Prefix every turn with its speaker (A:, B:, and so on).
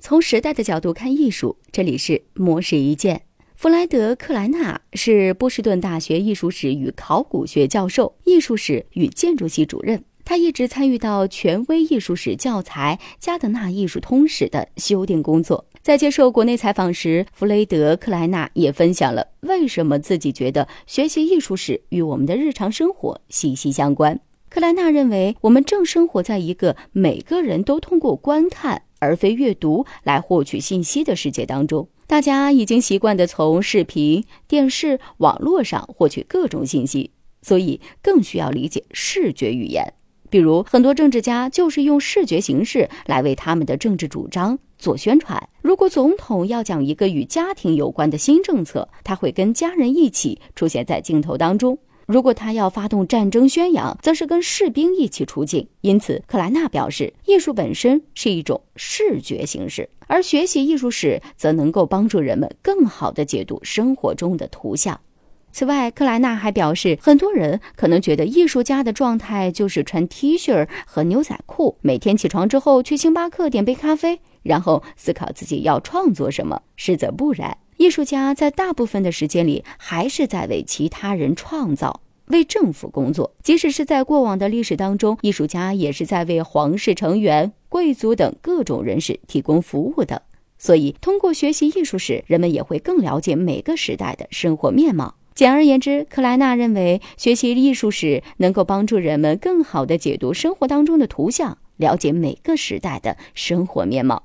A: 从时代的角度看艺术，这里是模式一见。弗莱德·克莱纳是波士顿大学艺术史与考古学教授、艺术史与建筑系主任。他一直参与到权威艺术史教材《加德纳艺术通史》的修订工作。在接受国内采访时，弗雷德·克莱纳也分享了为什么自己觉得学习艺术史与我们的日常生活息息相关。克莱纳认为，我们正生活在一个每个人都通过观看而非阅读来获取信息的世界当中。大家已经习惯地从视频、电视、网络上获取各种信息，所以更需要理解视觉语言。比如，很多政治家就是用视觉形式来为他们的政治主张做宣传。如果总统要讲一个与家庭有关的新政策，他会跟家人一起出现在镜头当中。如果他要发动战争宣扬，则是跟士兵一起出镜。因此，克莱纳表示，艺术本身是一种视觉形式，而学习艺术史则能够帮助人们更好地解读生活中的图像。此外，克莱纳还表示，很多人可能觉得艺术家的状态就是穿 T 恤和牛仔裤，每天起床之后去星巴克点杯咖啡，然后思考自己要创作什么。实则不然。艺术家在大部分的时间里，还是在为其他人创造、为政府工作。即使是在过往的历史当中，艺术家也是在为皇室成员、贵族等各种人士提供服务的。所以，通过学习艺术史，人们也会更了解每个时代的生活面貌。简而言之，克莱纳认为，学习艺术史能够帮助人们更好地解读生活当中的图像，了解每个时代的生活面貌。